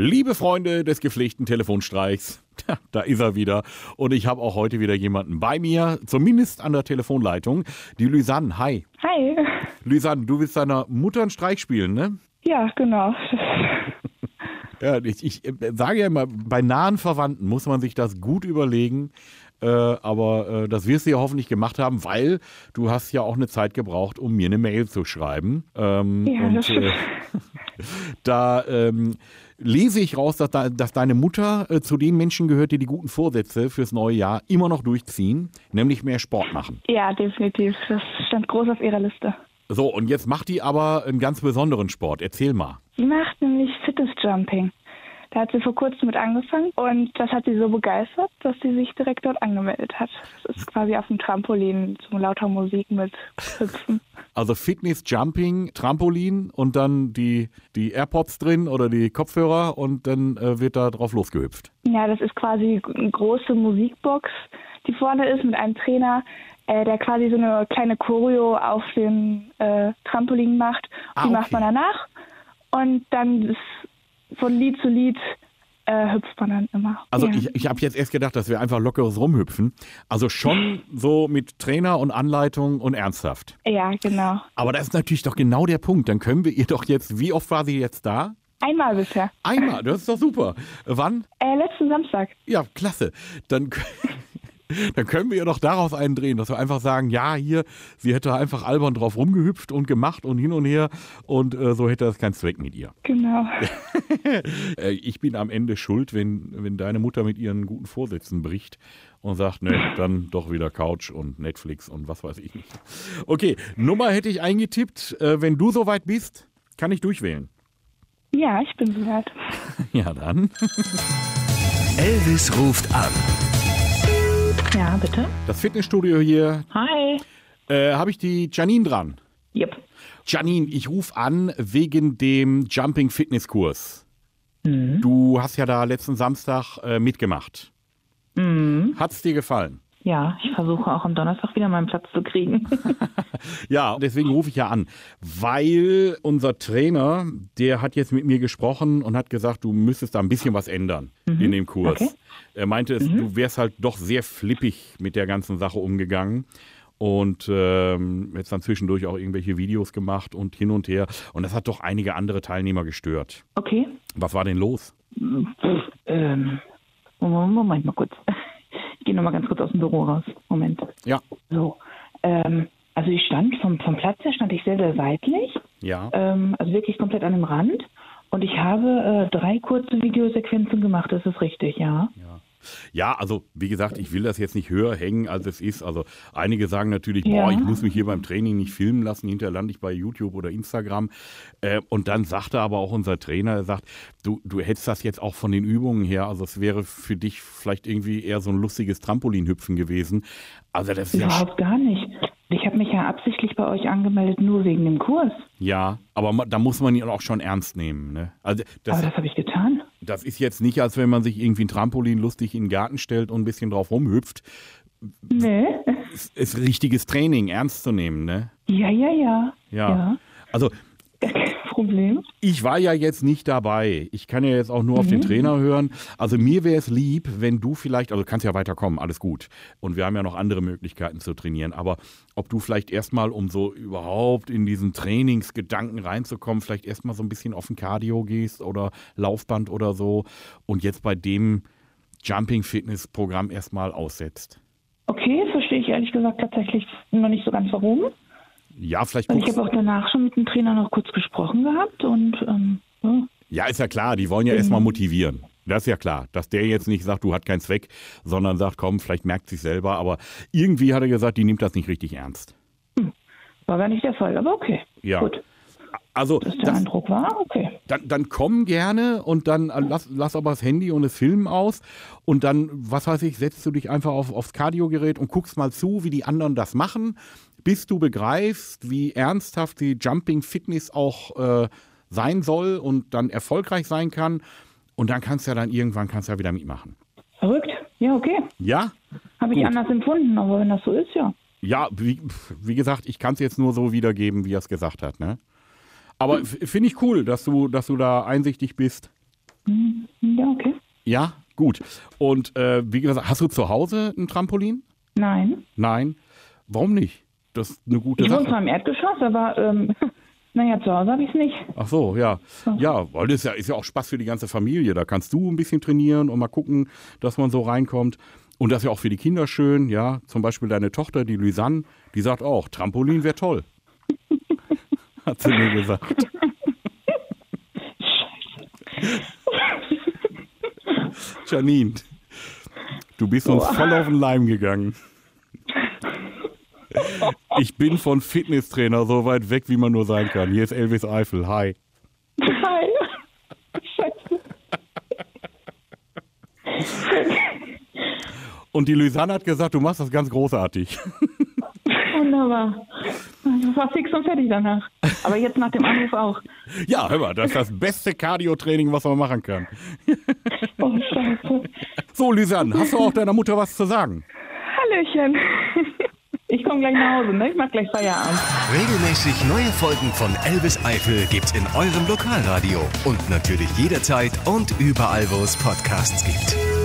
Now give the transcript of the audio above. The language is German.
Liebe Freunde des gepflegten Telefonstreichs, da ist er wieder. Und ich habe auch heute wieder jemanden bei mir, zumindest an der Telefonleitung. Die Lysanne, hi. Hi. Lysanne, du willst deiner Mutter einen Streich spielen, ne? Ja, genau. Ja, ich, ich sage ja immer, bei nahen Verwandten muss man sich das gut überlegen. Äh, aber äh, das wirst du ja hoffentlich gemacht haben, weil du hast ja auch eine Zeit gebraucht, um mir eine Mail zu schreiben. Ähm, Ja, und das äh, da ähm, lese ich raus, dass, da, dass deine Mutter äh, zu den Menschen gehört, die die guten Vorsätze fürs neue Jahr immer noch durchziehen, nämlich mehr Sport machen. Ja, definitiv. Das stand groß auf ihrer Liste. So, und jetzt macht die aber einen ganz besonderen Sport. Erzähl mal. Sie macht nämlich Fitnessjumping. Da hat sie vor kurzem mit angefangen und das hat sie so begeistert, dass sie sich direkt dort angemeldet hat. Das ist quasi auf dem Trampolin zu lauter Musik mit Hüpfen. Also Fitness, Jumping, Trampolin und dann die, die AirPods drin oder die Kopfhörer und dann äh, wird da drauf losgehüpft. Ja, das ist quasi eine große Musikbox, die vorne ist mit einem Trainer, äh, der quasi so eine kleine Choreo auf dem äh, Trampolin macht. Ah, die okay. macht man danach und dann ist von Lied zu Lied äh, hüpft man dann immer. Also ja. ich, ich habe jetzt erst gedacht, dass wir einfach lockeres Rumhüpfen. Also schon so mit Trainer und Anleitung und ernsthaft. ja, genau. Aber das ist natürlich doch genau der Punkt. Dann können wir ihr doch jetzt, wie oft war sie jetzt da? Einmal bisher. Einmal, das ist doch super. Wann? Äh, letzten Samstag. Ja, klasse. Dann, dann können wir ja doch daraus einen drehen, dass wir einfach sagen, ja, hier, sie hätte einfach albern drauf rumgehüpft und gemacht und hin und her und äh, so hätte das keinen Zweck mit ihr. Genau. Äh, ich bin am Ende schuld, wenn, wenn deine Mutter mit ihren guten Vorsätzen bricht und sagt, ne, dann doch wieder Couch und Netflix und was weiß ich nicht. Okay, Nummer hätte ich eingetippt. Äh, wenn du soweit bist, kann ich durchwählen. Ja, ich bin soweit. Ja, dann. Elvis ruft an. Ja, bitte. Das Fitnessstudio hier. Hi. Äh, Habe ich die Janine dran? Yep. Janine, ich rufe an wegen dem Jumping Fitness Kurs. Mhm. Du hast ja da letzten Samstag äh, mitgemacht. Mhm. Hat's dir gefallen? Ja, ich versuche auch am Donnerstag wieder meinen Platz zu kriegen. Ja, deswegen rufe ich ja an, weil unser Trainer, der hat jetzt mit mir gesprochen und hat gesagt, du müsstest da ein bisschen was ändern in dem Kurs. Okay. Er meinte, es, du wärst halt doch sehr flippig mit der ganzen Sache umgegangen und ähm, jetzt dann zwischendurch auch irgendwelche Videos gemacht und hin und her. Und das hat doch einige andere Teilnehmer gestört. Okay. Was war denn los? Ähm, Moment mal kurz. Nochmal ganz kurz aus dem Büro raus. Moment. Ja, So. Ähm, also ich stand vom, vom Platz her stand ich sehr, sehr seitlich. ja. Ähm, also wirklich komplett an dem Rand. Und ich habe äh, drei kurze Videosequenzen gemacht, das ist richtig, ja. Ja, also wie gesagt, ich will das jetzt nicht höher hängen, als es ist. Also einige sagen natürlich, Ja. boah, ich muss mich hier beim Training nicht filmen lassen, hinterher lande ich bei YouTube oder Instagram. Äh, und dann sagte aber auch unser Trainer, er sagt, du, du hättest das jetzt auch von den Übungen her, also es wäre für dich vielleicht irgendwie eher so ein lustiges Trampolinhüpfen gewesen. Also das ist ja, Überhaupt gar nicht. Ich habe mich ja absichtlich bei euch angemeldet, nur wegen dem Kurs. ja, aber da muss man ihn auch schon ernst nehmen. Ne? Also das, Aber das habe ich getan. Das ist jetzt nicht, als wenn man sich irgendwie ein Trampolin lustig in den Garten stellt und ein bisschen drauf rumhüpft. Nee. Es ist richtiges Training, ernst zu nehmen, ne? Ja, ja, ja. Ja. Also Gar kein Problem. ich war ja jetzt nicht dabei. Ich kann ja jetzt auch nur auf den Trainer hören. Also mir wäre es lieb, wenn du vielleicht, also du kannst ja weiterkommen, alles gut. Und wir haben ja noch andere Möglichkeiten zu trainieren. Aber ob du vielleicht erstmal, um so überhaupt in diesen Trainingsgedanken reinzukommen, vielleicht erstmal so ein bisschen auf ein Cardio gehst oder Laufband oder so und jetzt bei dem Jumping-Fitness-Programm erstmal aussetzt. Okay, verstehe ich ehrlich gesagt tatsächlich noch nicht so ganz warum. Ja, vielleicht Und ich habe auch danach schon mit dem Trainer noch kurz gesprochen gehabt und ähm, ja. Ja, ist ja klar, die wollen ja erstmal motivieren. Das ist ja klar, dass der jetzt nicht sagt, du hat keinen Zweck, sondern sagt, komm, vielleicht merkt sich selber, aber irgendwie hat er gesagt, die nimmt das nicht richtig ernst. war gar nicht der Fall, aber okay. Ja. Gut, Also, dass der das, Eindruck war, okay. dann, dann komm gerne und dann äh, lass, lass aber das Handy und das Filmen aus und dann, was weiß ich, setzt du dich einfach auf, aufs Kardiogerät und guckst mal zu, wie die anderen das machen, bis du begreifst, wie ernsthaft die Jumping Fitness auch äh, sein soll und dann erfolgreich sein kann. Und dann kannst du ja dann irgendwann kannst ja wieder mitmachen. Verrückt. Ja, okay. Ja? Habe ich Gut. anders empfunden, aber wenn das so ist, ja. Ja, wie, wie gesagt, ich kann es jetzt nur so wiedergeben, wie er es gesagt hat. Ne? Aber finde ich cool, dass du, dass du da einsichtig bist. Hm, Ja, okay. Ja, gut. Und äh, wie gesagt, hast du zu Hause ein Trampolin? Nein. Nein. Warum nicht? Das ist eine gute Ich wohne Sache. zwar im Erdgeschoss, aber ähm, naja, zu Hause habe ich es nicht. Ach so, ja. Ja, weil das ist ja, ist ja auch Spaß für die ganze Familie. Da kannst du ein bisschen trainieren und mal gucken, dass man so reinkommt. Und das ist ja auch für die Kinder schön, ja. Zum Beispiel deine Tochter, die Lysanne, die sagt auch, Trampolin wäre toll. Hat sie mir gesagt. Janine, du bist uns voll auf den Leim gegangen. Ich bin von Fitnesstrainer so weit weg, wie man nur sein kann. Hier ist Elvis Eifel. Hi. Hi. Scheiße. Und die Lysanne hat gesagt, du machst das ganz großartig. Wunderbar. Ich war fix und fertig danach. Aber jetzt nach dem Anruf auch. Ja, hör mal, das ist das beste Cardio-Training, was man machen kann. Oh, scheiße. So, Lysanne, hast du auch deiner Mutter was zu sagen? Hallöchen. Ich komme gleich nach Hause, ne? Ich mach gleich Feierabend. Regelmäßig neue Folgen von Elvis Eifel gibt's in eurem Lokalradio und natürlich jederzeit und überall, wo es Podcasts gibt.